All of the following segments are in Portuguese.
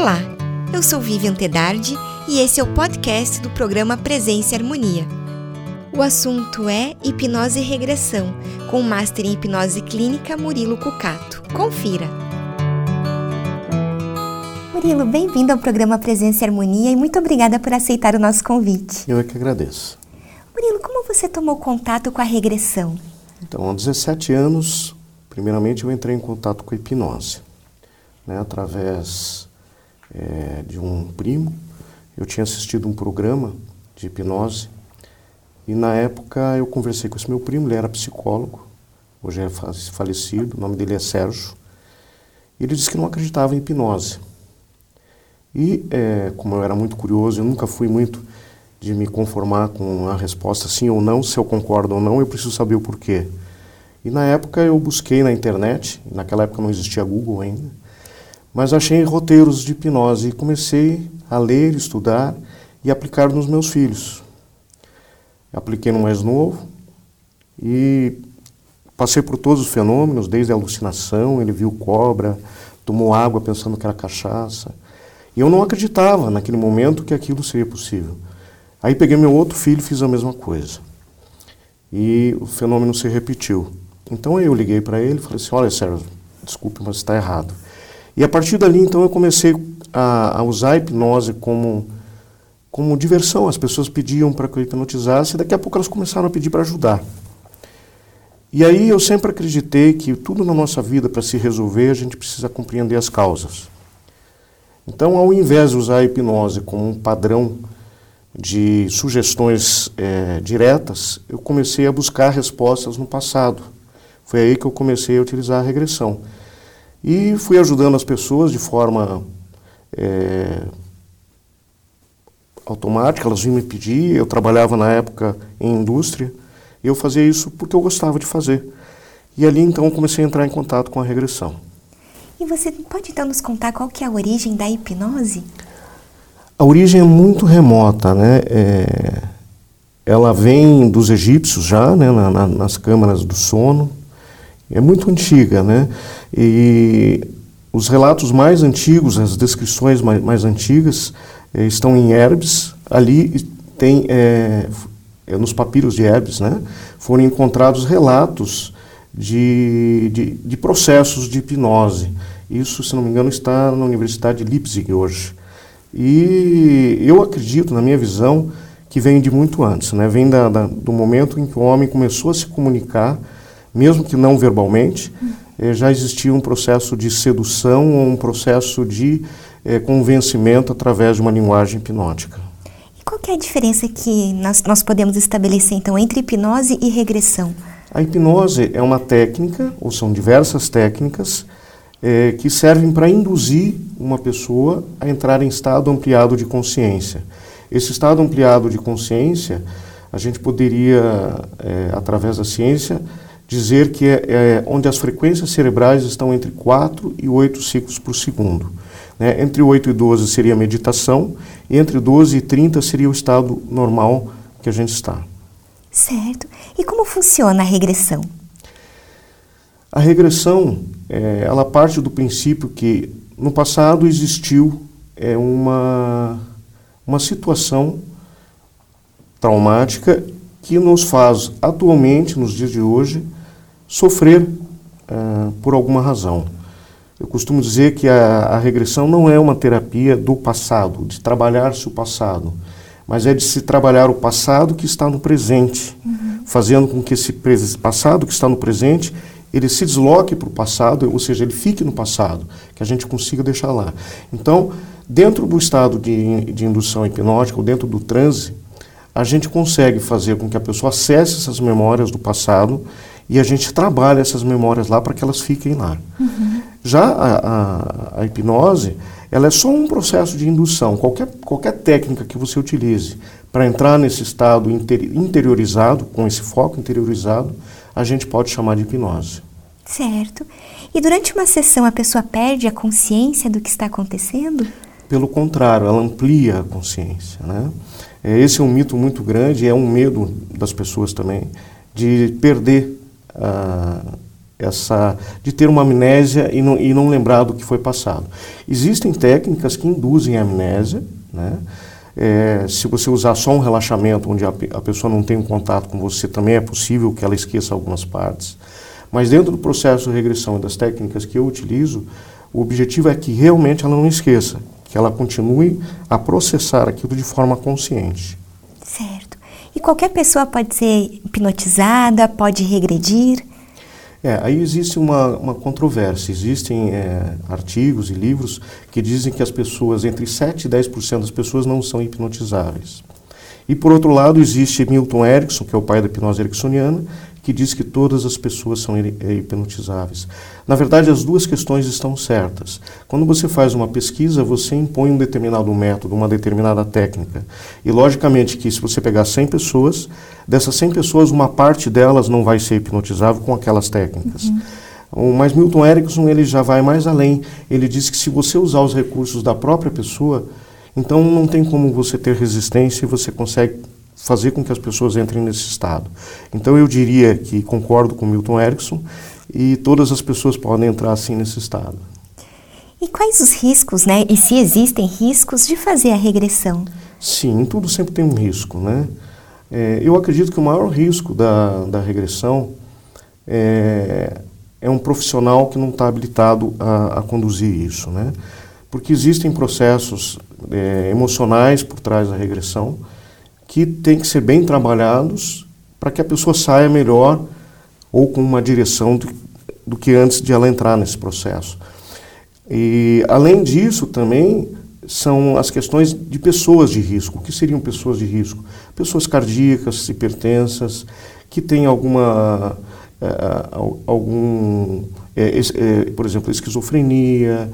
Olá, eu sou Vivian Tedardi e esse é o podcast do programa Presença e Harmonia. O assunto é hipnose e regressão, com o Master em Hipnose Clínica Murilo Cucato. Confira! Murilo, bem-vindo ao programa Presença e Harmonia e muito obrigada por aceitar o nosso convite. Eu é que agradeço. Murilo, como você tomou contato com a regressão? Então, há 17 anos, primeiramente eu entrei em contato com a hipnose, né, através é, de um primo. Eu tinha assistido um programa de hipnose e na época eu conversei com esse meu primo, ele era psicólogo, hoje é falecido, o nome dele é Sérgio. Ele disse que não acreditava em hipnose. E é, como eu era muito curioso, eu nunca fui muito de me conformar com a resposta sim ou não, se eu concordo ou não, eu preciso saber o porquê. E na época eu busquei na internet, naquela época não existia Google ainda, mas achei roteiros de hipnose e comecei a ler, estudar e aplicar nos meus filhos. Apliquei no mais novo e passei por todos os fenômenos, desde a alucinação, ele viu cobra, tomou água pensando que era cachaça. E eu não acreditava naquele momento que aquilo seria possível. Aí peguei meu outro filho e fiz a mesma coisa. E o fenômeno se repetiu. Então eu liguei para ele e falei assim: Olha, Sérgio, desculpe, mas está errado. E a partir dali, então, eu comecei a, a usar a hipnose como, como diversão. As pessoas pediam para que eu hipnotizasse e daqui a pouco elas começaram a pedir para ajudar. E aí eu sempre acreditei que tudo na nossa vida, para se resolver, a gente precisa compreender as causas. Então, ao invés de usar a hipnose como um padrão de sugestões é, diretas, eu comecei a buscar respostas no passado. Foi aí que eu comecei a utilizar a regressão. E fui ajudando as pessoas de forma é, automática, elas vinham me pedir, eu trabalhava na época em indústria, e eu fazia isso porque eu gostava de fazer. E ali então comecei a entrar em contato com a regressão. E você pode então nos contar qual que é a origem da hipnose? A origem é muito remota, né? É, ela vem dos egípcios já, né? Na, na, nas câmaras do sono. É muito antiga, né? E os relatos mais antigos, as descrições mais, mais antigas, eh, estão em Herbes. Ali tem, eh, nos papiros de Herbes, né? Foram encontrados relatos de, de, de, processos de hipnose. Isso, se não me engano, está na Universidade de Leipzig hoje. E eu acredito, na minha visão, que vem de muito antes, né? Vem da, da, do momento em que o homem começou a se comunicar mesmo que não verbalmente, eh, já existia um processo de sedução ou um processo de eh, convencimento através de uma linguagem hipnótica. E qual é a diferença que nós, nós podemos estabelecer, então, entre hipnose e regressão? A hipnose é uma técnica, ou são diversas técnicas, eh, que servem para induzir uma pessoa a entrar em estado ampliado de consciência. Esse estado ampliado de consciência, a gente poderia, através da ciência, dizer que é, é, onde as frequências cerebrais estão entre 4 e 8 ciclos por segundo. Né? Entre 8 e 12 seria a meditação, e entre 12 e 30 seria o estado normal que a gente está. Certo. E como funciona a regressão? A regressão, é, ela parte do princípio que no passado existiu é, uma, uma situação traumática que nos faz atualmente, nos dias de hoje, sofrer uh, por alguma razão. Eu costumo dizer que a, a, regressão não é uma terapia do passado, de trabalhar-se o passado, mas é de se trabalhar o passado que está no presente, uhum. fazendo com que esse passado que está no presente ele se desloque para o passado, ou seja, ele fique no passado, que a gente consiga deixar lá. Então, dentro do estado de, de indução hipnótica, ou dentro do transe, a gente consegue fazer com que a pessoa acesse essas memórias do passado e a gente trabalha essas memórias lá para que elas fiquem lá. Uhum. Já a, a, a, hipnose, ela é só um processo de indução. Qualquer, qualquer técnica que você utilize para entrar nesse estado interiorizado, com esse foco interiorizado, a gente pode chamar de hipnose. Certo. E durante uma sessão a pessoa perde a consciência do que está acontecendo? Pelo contrário, ela amplia a consciência. Né? Esse é um mito muito grande, é um medo das pessoas também, de perder a, essa de ter uma amnésia e não, e não lembrar do que foi passado. Existem técnicas que induzem a amnésia, né? É, se você usar só um relaxamento onde a, a, pessoa não tem um contato com você, também é possível que ela esqueça algumas partes. Mas dentro do processo de regressão e das técnicas que eu utilizo, o objetivo é que realmente ela não esqueça, que ela continue a processar aquilo de forma consciente. Qualquer pessoa pode ser hipnotizada, pode regredir? É, aí existe uma, uma controvérsia. Existem é, artigos e livros que dizem que as pessoas, entre 7 e 10% das pessoas não são hipnotizáveis. E por outro lado, existe Milton Erickson, que é o pai da hipnose ericksoniana, que diz que todas as pessoas são hipnotizáveis. Na verdade, as duas questões estão certas. Quando você faz uma pesquisa, você impõe um determinado método, uma determinada técnica. E, logicamente, que se você pegar 100 pessoas, dessas 100 pessoas, uma parte delas não vai ser hipnotizável com aquelas técnicas. Uhum. Mas Milton Erickson ele já vai mais além. Ele diz que se você usar os recursos da própria pessoa, então não tem como você ter resistência e você consegue fazer com que as pessoas entrem nesse estado. Então eu diria que concordo com Milton Erickson e todas as pessoas podem entrar assim nesse estado. E quais os riscos, né? E se existem riscos de fazer a regressão? Sim, tudo sempre tem um risco, né? É, eu acredito que o maior risco da, da regressão é, é um profissional que não está habilitado a, a, conduzir isso, né? Porque existem processos é, emocionais por trás da regressão, que têm que ser bem trabalhados para que a pessoa saia melhor ou com uma direção do, do que antes de ela entrar nesse processo. E, além disso, também são as questões de pessoas de risco. O que seriam pessoas de risco? Pessoas cardíacas, hipertensas, que têm alguma. Uh, algum. É, é, por exemplo, esquizofrenia,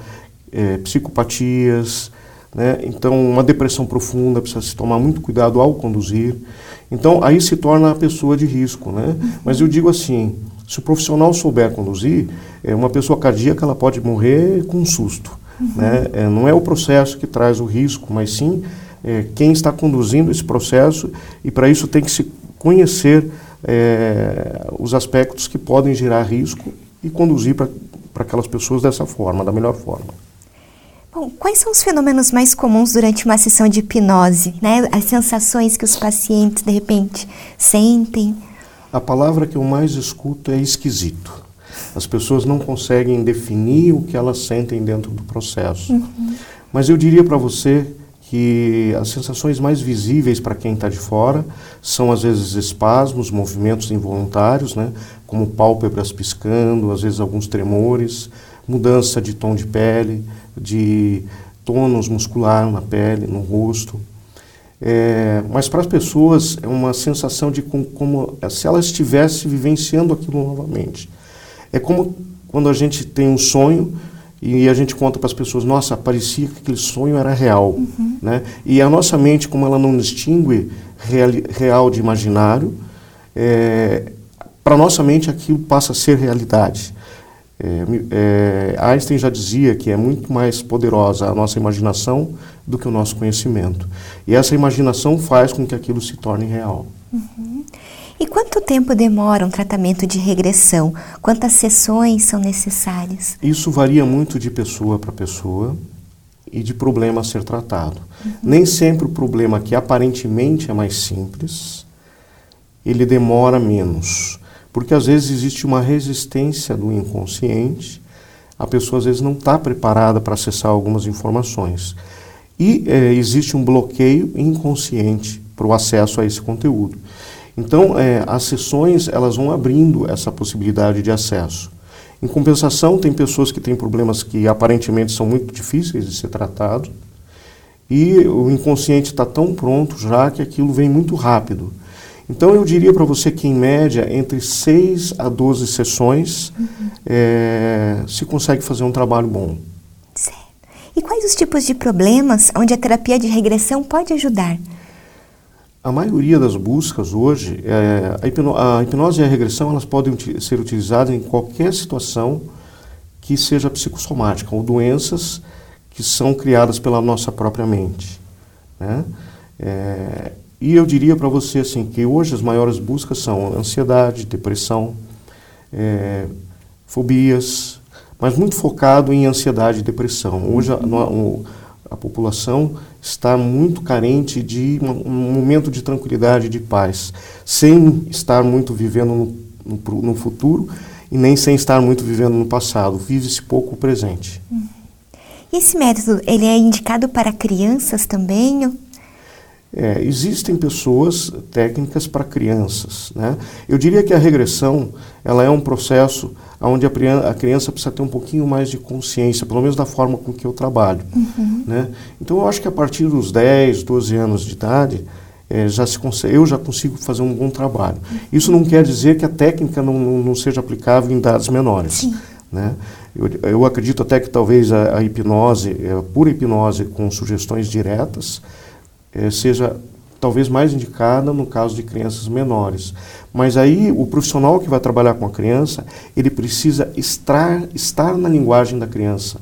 é, psicopatias, né? Então, uma depressão profunda precisa se tomar muito cuidado ao conduzir. Então, aí se torna a pessoa de risco. Né? Mas eu digo assim: se o profissional souber conduzir, é, uma pessoa cardíaca ela pode morrer com um susto. Uhum. Né? É, não é o processo que traz o risco, mas sim é, quem está conduzindo esse processo, e para isso tem que se conhecer é, os aspectos que podem gerar risco e conduzir para aquelas pessoas dessa forma, da melhor forma. Bom, quais são os fenômenos mais comuns durante uma sessão de hipnose? Né? As sensações que os pacientes, de repente, sentem? A palavra que eu mais escuto é esquisito. As pessoas não conseguem definir o que elas sentem dentro do processo. Uhum. Mas eu diria para você que as sensações mais visíveis para quem está de fora são às vezes espasmos, movimentos involuntários, né, como pálpebras piscando, às vezes alguns tremores, mudança de tom de pele, de tônus muscular na pele, no rosto. É, mas para as pessoas é uma sensação de como, como se ela estivesse vivenciando aquilo novamente. É como quando a gente tem um sonho e a gente conta para as pessoas, nossa, parecia que aquele sonho era real, uhum. né? E a nossa mente, como ela não distingue real, real de imaginário, é, para nossa mente aquilo passa a ser realidade. É, é, Einstein já dizia que é muito mais poderosa a nossa imaginação do que o nosso conhecimento. E essa imaginação faz com que aquilo se torne real. Uhum. E quanto tempo demora um tratamento de regressão? Quantas sessões são necessárias? Isso varia muito de pessoa para pessoa e de problema a ser tratado. Uhum. Nem sempre o problema que aparentemente é mais simples, ele demora menos. Porque às vezes existe uma resistência do inconsciente, a pessoa às vezes não está preparada para acessar algumas informações. E é, existe um bloqueio inconsciente para o acesso a esse conteúdo. Então, é, as sessões elas vão abrindo essa possibilidade de acesso. Em compensação, tem pessoas que têm problemas que aparentemente são muito difíceis de ser tratados e o inconsciente está tão pronto já que aquilo vem muito rápido. Então eu diria para você que, em média, entre 6 a 12 sessões uhum. é, se consegue fazer um trabalho bom. Certo. E quais os tipos de problemas onde a terapia de regressão pode ajudar? A maioria das buscas hoje, é, a, hipno a, hipnose e a regressão, elas podem ser utilizadas em qualquer situação que seja psicossomática ou doenças que são criadas pela nossa própria mente. Né? É, e eu diria para você assim que hoje as maiores buscas são ansiedade, depressão, é, fobias, mas muito focado em ansiedade e depressão. Hoje a, a população está muito carente de um, um, momento de tranquilidade, de paz, sem estar muito vivendo no, no, no futuro e nem sem estar muito vivendo no passado. Vive-se pouco o presente. Uhum. Esse método, ele é indicado para crianças também? É, existem pessoas, técnicas para crianças. Né? Eu diria que a regressão ela é um processo onde a, criança precisa ter um pouquinho mais de consciência, pelo menos da forma com que eu trabalho. Uhum. Né? Então eu acho que a partir dos 10, 12 anos de idade, é, já se eu já consigo fazer um bom trabalho. Isso não quer dizer que a técnica não, não, não seja aplicável em idades menores. Sim. Né? Eu, eu, acredito até que talvez a, a hipnose, a pura hipnose com sugestões diretas, é, seja talvez mais indicada no caso de crianças menores. Mas aí o profissional que vai trabalhar com a criança, ele precisa estar, estar na linguagem da criança,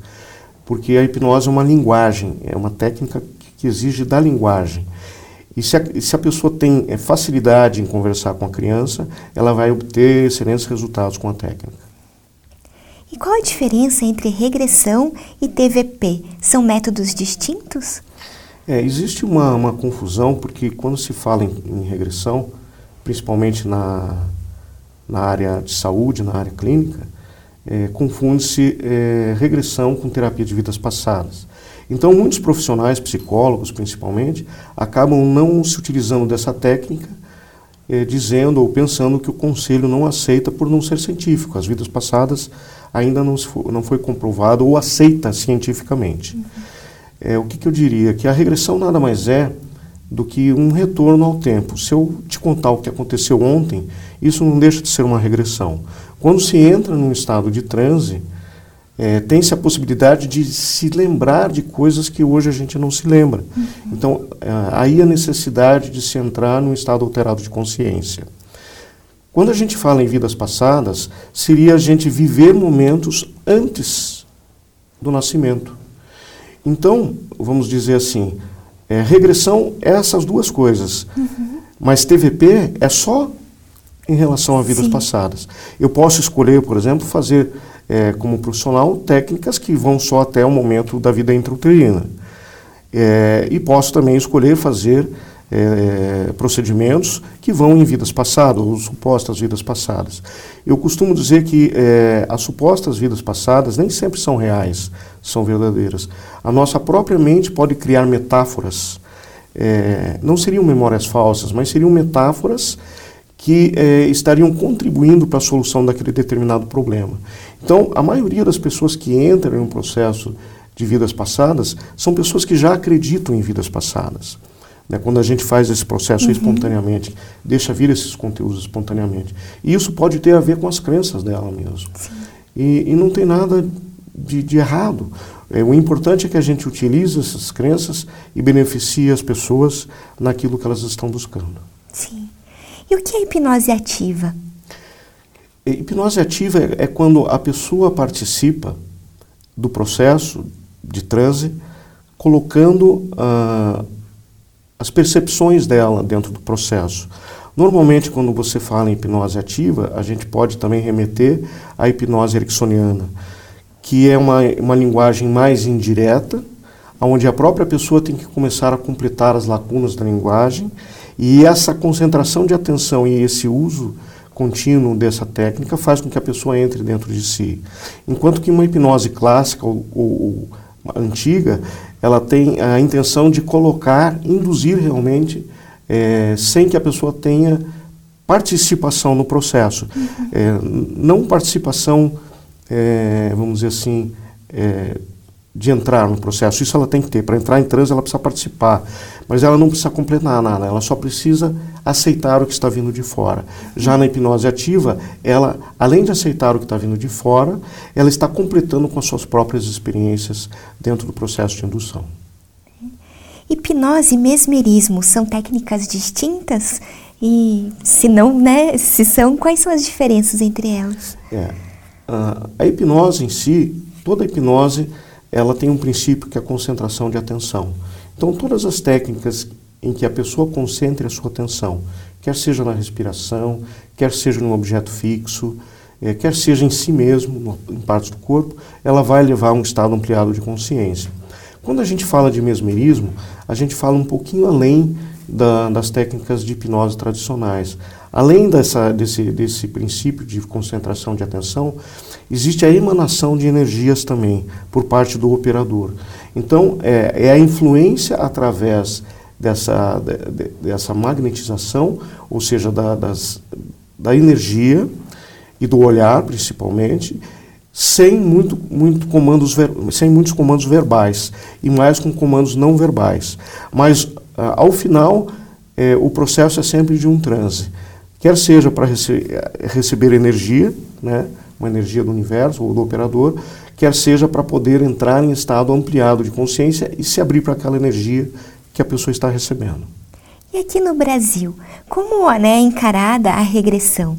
porque a hipnose é uma linguagem, é uma técnica que exige da linguagem. E se a, se a pessoa tem é, facilidade em conversar com a criança, ela vai obter excelentes resultados com a técnica. E qual a diferença entre regressão e TVP? São métodos distintos? É, existe uma, uma confusão porque quando se fala em, em regressão, principalmente na, na área de saúde, na área clínica, é, confunde-se é, regressão com terapia de vidas passadas. Então, muitos profissionais, psicólogos principalmente, acabam não se utilizando dessa técnica, é, dizendo ou pensando que o conselho não aceita por não ser científico. As vidas passadas ainda não, foi, não foi comprovado ou aceita cientificamente. Uhum. É, o que, que eu diria? Que a regressão nada mais é do que um retorno ao tempo. Se eu te contar o que aconteceu ontem, isso não deixa de ser uma regressão. Quando se entra num estado de transe, é, tem-se a possibilidade de se lembrar de coisas que hoje a gente não se lembra. Uhum. Então, é, aí a necessidade de se entrar num estado alterado de consciência. Quando a gente fala em vidas passadas, seria a gente viver momentos antes do nascimento. Então, vamos dizer assim, é, regressão é essas duas coisas. Uhum. Mas TVP é só em relação a vidas Sim. passadas. Eu posso escolher, por exemplo, fazer é, como profissional técnicas que vão só até o momento da vida intrauterina. É, e posso também escolher fazer é, procedimentos que vão em vidas passadas, ou supostas vidas passadas. Eu costumo dizer que é, as supostas vidas passadas nem sempre são reais, são verdadeiras. A nossa própria mente pode criar metáforas. É, não seriam memórias falsas, mas seriam metáforas que é, estariam contribuindo para a solução daquele determinado problema. Então, a maioria das pessoas que entram em um processo de vidas passadas são pessoas que já acreditam em vidas passadas. Né, quando a gente faz esse processo uhum. espontaneamente, deixa vir esses conteúdos espontaneamente. E isso pode ter a ver com as crenças dela mesmo. E, e, não tem nada de, de errado. É, o importante é que a gente utilize essas crenças e beneficie as pessoas naquilo que elas estão buscando. Sim. E o que é hipnose ativa? Hipnose ativa é, é quando a pessoa participa do processo de transe, colocando uh, as percepções dela dentro do processo. Normalmente, quando você fala em hipnose ativa, a gente pode também remeter à hipnose ericksoniana, que é uma, uma linguagem mais indireta, onde a própria pessoa tem que começar a completar as lacunas da linguagem, e essa concentração de atenção e esse uso contínuo dessa técnica faz com que a pessoa entre dentro de si. Enquanto que uma hipnose clássica ou, ou antiga, ela tem a intenção de colocar, induzir realmente, é, sem que a pessoa tenha participação no processo. Uhum. É, não participação, é, vamos dizer assim, é, de entrar no processo. Isso ela tem que ter. Para entrar em transe, ela precisa participar. Mas ela não precisa completar nada, ela só precisa aceitar o que está vindo de fora. Já na hipnose ativa, ela, além de aceitar o que está vindo de fora, ela está completando com as suas próprias experiências dentro do processo de indução. Hipnose e mesmerismo são técnicas distintas? E se não, né, se são, quais são as diferenças entre elas? É, a, a hipnose em si, toda hipnose, ela tem um princípio que é a concentração de atenção. Então, todas as técnicas em que a pessoa concentre a sua atenção, quer seja na respiração, quer seja num objeto fixo, é, quer seja em si mesmo, em partes do corpo, ela vai levar a um estado ampliado de consciência. Quando a gente fala de mesmerismo, a gente fala um pouquinho além da, das técnicas de hipnose tradicionais. Além dessa, desse, desse princípio de concentração de atenção, existe a emanação de energias também por parte do operador. Então, é, é a influência através dessa, de, dessa magnetização, ou seja, da, das, da energia e do olhar, principalmente, sem, muito, muito comandos sem muitos comandos verbais e mais com comandos não verbais. Mas, ah, ao final, eh, o processo é sempre de um transe. Quer seja para rece receber energia, né, uma energia do universo ou do operador, quer seja para poder entrar em estado ampliado de consciência e se abrir para aquela energia que a pessoa está recebendo. E aqui no Brasil, como né, é encarada a regressão?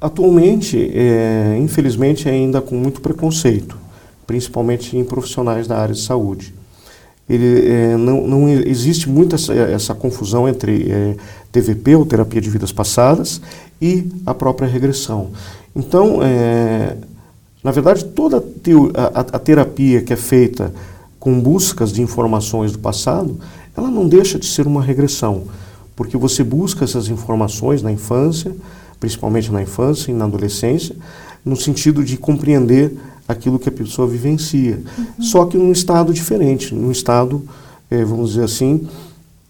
Atualmente, é, infelizmente, ainda com muito preconceito, principalmente em profissionais da área de saúde. Ele, é, não, não, existe muita essa, essa confusão entre é, TVP, ou terapia de vidas passadas, e a própria regressão. Então, é, na verdade, toda a, a, terapia que é feita com buscas de informações do passado, ela não deixa de ser uma regressão, porque você busca essas informações na infância, principalmente na infância e na adolescência, no sentido de compreender aquilo que a pessoa vivencia. Uhum. Só que num estado diferente, num estado, é, vamos dizer assim,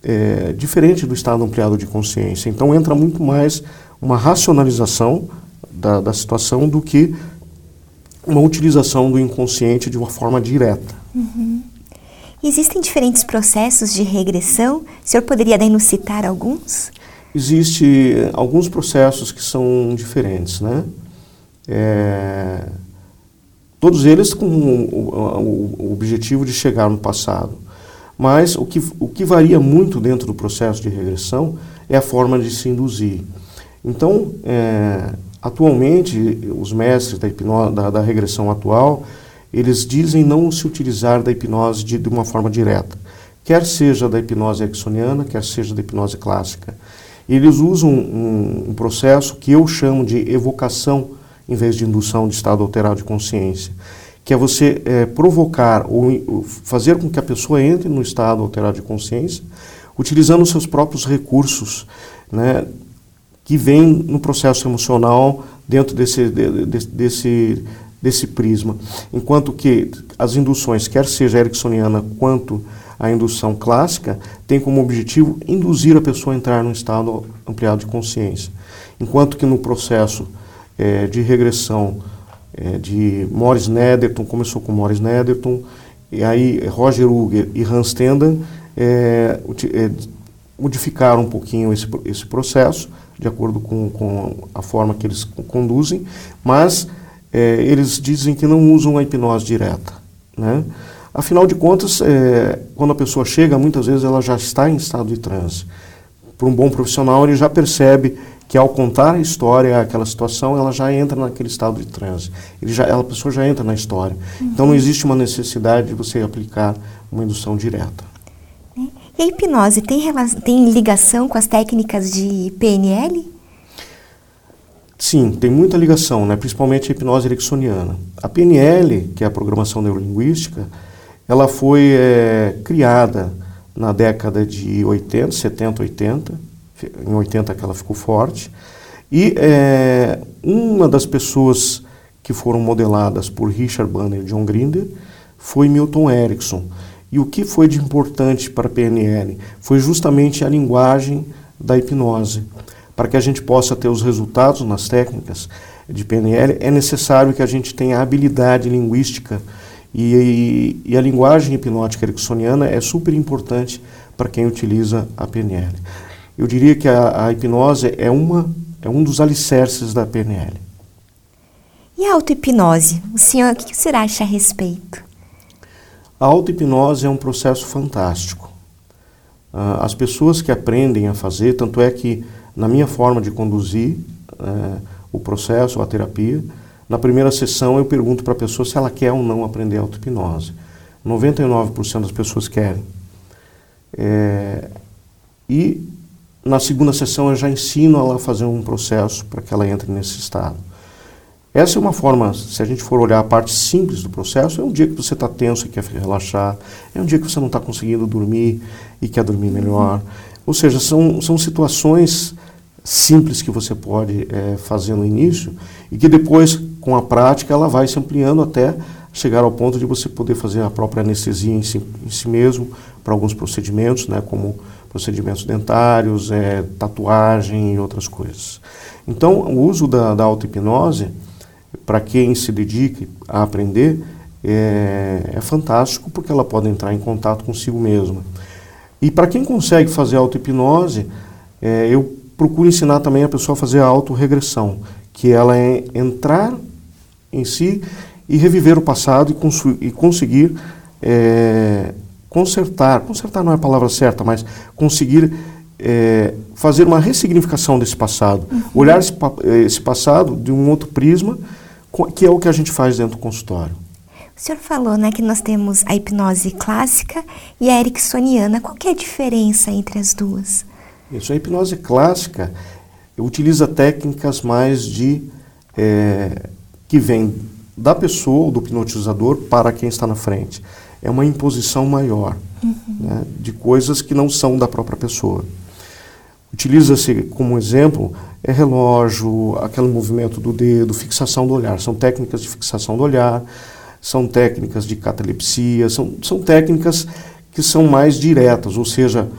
é, diferente do estado ampliado de consciência. Então entra muito mais uma racionalização da, da situação do que uma utilização do inconsciente de uma forma direta. Uhum. Existem diferentes processos de regressão? O senhor poderia daí nos citar alguns? Existem eh, alguns processos que são diferentes, né? É, todos eles com o, objetivo de chegar no passado. Mas o que, o que varia muito dentro do processo de regressão é a forma de se induzir. Então, é, atualmente, os mestres da, da, da, regressão atual, eles dizem não se utilizar da hipnose de, de uma forma direta, quer seja da hipnose ericksoniana, quer seja da hipnose clássica. Eles usam um, um processo que eu chamo de evocação em vez de indução de estado alterado de consciência, que é você é, provocar ou fazer com que a pessoa entre no estado alterado de consciência, utilizando os seus próprios recursos, né, que vêm no processo emocional dentro desse, de, desse, desse prisma. Enquanto que as induções, quer seja ericksoniana quanto a indução clássica tem como objetivo induzir a pessoa a entrar num estado ampliado de consciência. Enquanto que no processo é, de regressão é, de Morris Nederton, começou com Morris Nederton, e aí Roger Uger e Hans Stenden é, é, modificaram um pouquinho esse, esse processo, de acordo com, com a forma que eles conduzem, mas é, eles dizem que não usam a hipnose direta. Né? Afinal de contas, é, quando a pessoa chega, muitas vezes ela já está em estado de transe. Para um bom profissional, ele já percebe que ao contar a história, aquela situação, ela já entra naquele estado de transe. Ele já, ela, a pessoa já entra na história. Uhum. Então não existe uma necessidade de você aplicar uma indução direta. E a hipnose tem, tem ligação com as técnicas de PNL? Sim, tem muita ligação, né? principalmente a hipnose ericksoniana. A PNL, que é a programação neurolinguística, ela foi é, criada na década de 80, 70, 80, em 80 que ela ficou forte, e é, uma das pessoas que foram modeladas por Richard Banner e John Grinder foi Milton Erickson. E o que foi de importante para a PNL foi justamente a linguagem da hipnose. Para que a gente possa ter os resultados nas técnicas de PNL, é necessário que a gente tenha habilidade linguística e, e, a linguagem hipnótica ericksoniana é super importante para quem utiliza a PNL. Eu diria que a, a hipnose é, uma, é um dos alicerces da PNL. E a auto-hipnose? O senhor, o que o senhor acha a respeito? A auto-hipnose é um processo fantástico. Uh, as pessoas que aprendem a fazer, tanto é que na minha forma de conduzir uh, o processo, a terapia, na primeira sessão, eu pergunto para a pessoa se ela quer ou não aprender auto-hipnose. 99% das pessoas querem. É, e na segunda sessão, eu já ensino ela a fazer um processo para que ela entre nesse estado. Essa é uma forma, se a gente for olhar a parte simples do processo, é um dia que você está tenso e quer relaxar, é um dia que você não está conseguindo dormir e quer dormir melhor. Ou seja, são, são situações simples que você pode é, fazer no início e que depois, com a prática, ela vai se ampliando até chegar ao ponto de você poder fazer a própria anestesia em si, em si mesmo para alguns procedimentos, né, como procedimentos dentários, é, tatuagem e outras coisas. Então, o uso da, da auto-hipnose para quem se dedica a aprender, é, é, fantástico porque ela pode entrar em contato consigo mesma. E para quem consegue fazer auto-hipnose, é, eu procuro ensinar também a pessoa a fazer a autorregressão, que ela é entrar em si e reviver o passado e, e conseguir é, consertar, consertar não é a palavra certa, mas conseguir é, fazer uma ressignificação desse passado, uhum. olhar esse, esse passado de um outro prisma que é o que a gente faz dentro do consultório. O senhor falou né, que nós temos a hipnose clássica e a ericksoniana. Qual é a diferença entre as duas? Isso, a hipnose clássica utiliza técnicas mais de é, que vem da pessoa do hipnotizador para quem está na frente. É uma imposição maior uhum. né, de coisas que não são da própria pessoa. Utiliza-se como exemplo é relógio, aquele movimento do dedo, fixação do olhar. São técnicas de fixação do olhar, são técnicas de catalepsia, são, são técnicas que são mais diretas, ou seja,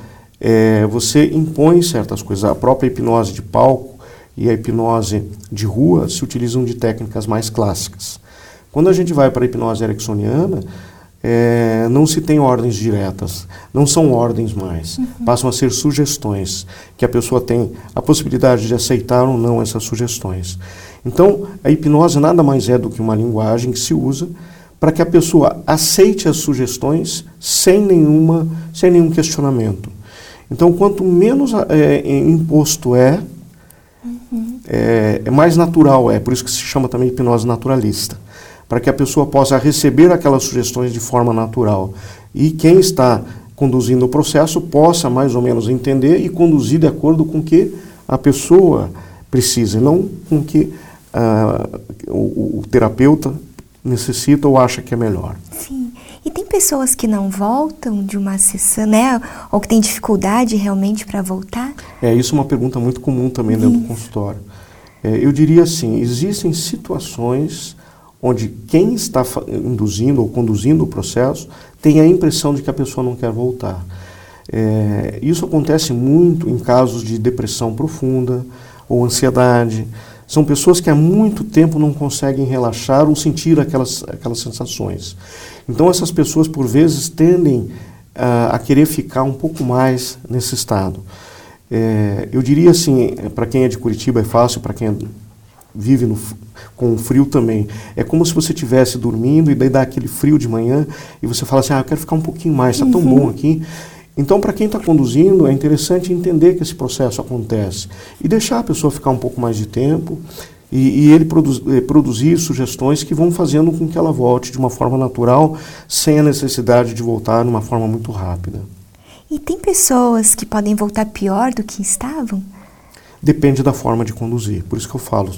é, você impõe certas coisas. A própria hipnose de palco e a hipnose de rua se utilizam de técnicas mais clássicas. Quando a gente vai para a hipnose ericksoniana, é, não se tem ordens diretas, não são ordens mais, uhum. passam a ser sugestões, que a pessoa tem a possibilidade de aceitar ou não essas sugestões. Então, a hipnose nada mais é do que uma linguagem que se usa para que a pessoa aceite as sugestões sem, nenhuma, sem nenhum questionamento. Então, quanto menos é, imposto é. É, é mais natural é, por isso que se chama também hipnose naturalista para que a pessoa possa receber aquelas sugestões de forma natural. E quem está conduzindo o processo possa mais ou menos entender e conduzir de acordo com o que a pessoa precisa, não com o que uh, o, o terapeuta necessita ou acha que é melhor. Sim. E tem pessoas que não voltam de uma sessão, né? Ou que têm dificuldade realmente para voltar? É, isso é uma pergunta muito comum também dentro do consultório. É, eu diria assim, existem situações onde quem está induzindo ou conduzindo o processo tem a impressão de que a pessoa não quer voltar. É, isso acontece muito em casos de depressão profunda ou ansiedade. São pessoas que há muito tempo não conseguem relaxar ou sentir aquelas, aquelas sensações. Então, essas pessoas, por vezes, tendem a, a querer ficar um pouco mais nesse estado. É, eu diria assim, para quem é de Curitiba é fácil, para quem é vive no, com frio também. É como se você estivesse dormindo e daí dá aquele frio de manhã e você fala assim, ah, eu quero ficar um pouquinho mais, está uhum. tão bom aqui. Então, para quem está conduzindo, é interessante entender que esse processo acontece e deixar a pessoa ficar um pouco mais de tempo e, e ele eh, produzir sugestões que vão fazendo com que ela volte de uma forma natural, sem a necessidade de voltar de uma forma muito rápida. E tem pessoas que podem voltar pior do que estavam? Depende da forma de conduzir. Por isso que eu falo,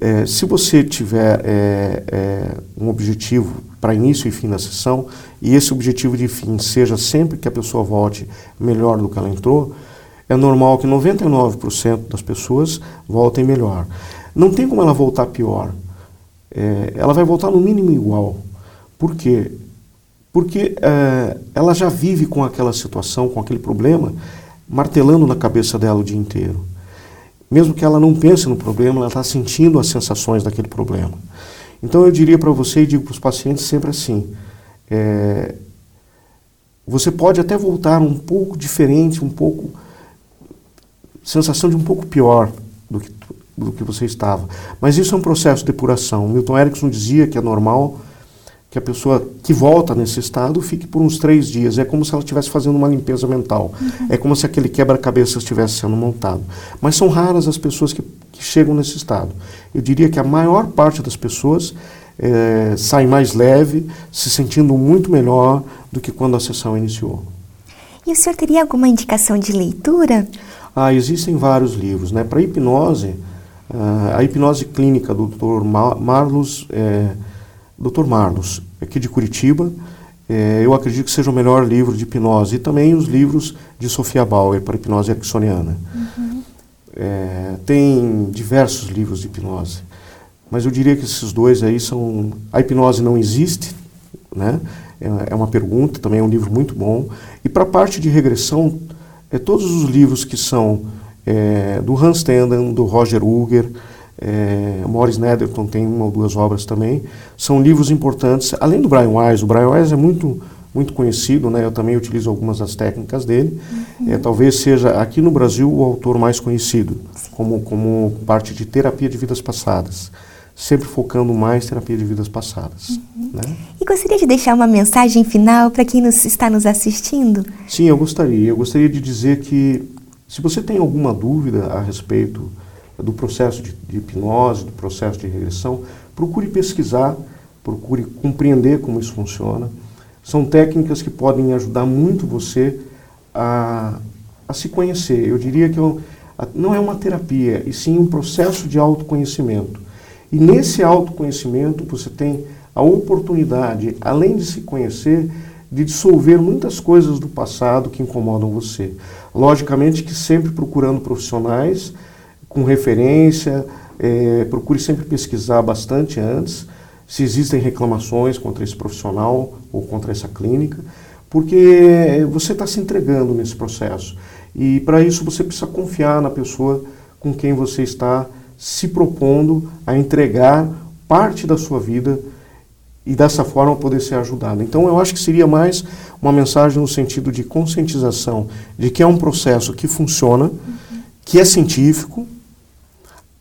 é, se você tiver é, é, um objetivo para início e fim da sessão, e esse objetivo de fim seja sempre que a pessoa volte melhor do que ela entrou, é normal que 99% das pessoas voltem melhor. Não tem como ela voltar pior. É, ela vai voltar no mínimo igual. Por quê? Porque é, ela já vive com aquela situação, com aquele problema, martelando na cabeça dela o dia inteiro. Mesmo que ela não pense no problema, ela está sentindo as sensações daquele problema. Então eu diria para você e digo para os pacientes sempre assim: é, você pode até voltar um pouco diferente, um pouco sensação de um pouco pior do que, do que você estava. Mas isso é um processo de depuração. Milton Erickson dizia que é normal que a pessoa que volta nesse estado fique por uns três dias. É como se ela estivesse fazendo uma limpeza mental. Uhum. É como se aquele quebra-cabeça estivesse sendo montado. Mas são raras as pessoas que, que, chegam nesse estado. Eu diria que a maior parte das pessoas é, sai mais leve, se sentindo muito melhor do que quando a sessão iniciou. E o senhor teria alguma indicação de leitura? Ah, existem vários livros. Né? Para hipnose, Uh, a hipnose clínica do Dr. Marlos, é, Dr. Marlos, aqui de Curitiba, é, eu acredito que seja o melhor livro de hipnose. E também os livros de Sofia Bauer para hipnose ericksoniana. Uhum. É, tem diversos livros de hipnose. Mas eu diria que esses dois aí são. A hipnose não existe, né? É, é uma pergunta, também é um livro muito bom. E para a parte de regressão, é todos os livros que são é, do Hans Tenden, do Roger Uger, é, Morris Netherton tem uma ou duas obras também. São livros importantes, além do Brian Wise. O Brian Wise é muito muito conhecido, né? Eu também utilizo algumas das técnicas dele. Uhum. É, talvez seja aqui no Brasil o autor mais conhecido, como como parte de terapia de vidas passadas, sempre focando mais terapia de vidas passadas. Uhum. Né? E gostaria de deixar uma mensagem final para quem nos, está nos assistindo? Sim, eu gostaria. Eu gostaria de dizer que se você tem alguma dúvida a respeito do processo de, de hipnose, do processo de regressão, procure pesquisar, procure compreender como isso funciona. São técnicas que podem ajudar muito você a, a se conhecer. Eu diria que eu, a, não é uma terapia, e sim um processo de autoconhecimento. E nesse autoconhecimento você tem a oportunidade, além de se conhecer, de dissolver muitas coisas do passado que incomodam você. Logicamente que sempre procurando profissionais com referência, é, procure sempre pesquisar bastante antes se existem reclamações contra esse profissional ou contra essa clínica, porque você está se entregando nesse processo. E para isso você precisa confiar na pessoa com quem você está se propondo a entregar parte da sua vida e dessa forma poder ser ajudado. Então eu acho que seria mais uma mensagem no sentido de conscientização de que é um processo que funciona, que é científico,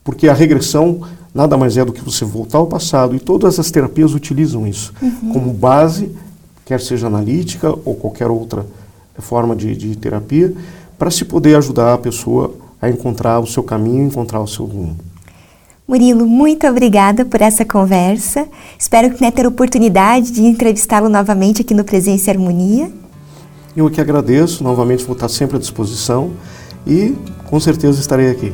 porque a regressão nada mais é do que você voltar ao passado e todas as terapias utilizam isso uhum. como base, quer seja analítica ou qualquer outra forma de, de terapia, para se poder ajudar a pessoa a encontrar o seu caminho, encontrar o seu rumo. Murilo, muito obrigada por essa conversa. Espero que né, ter oportunidade de entrevistá-lo novamente aqui no Presença e Harmonia. Eu que agradeço, novamente vou estar sempre à disposição e com certeza estarei aqui.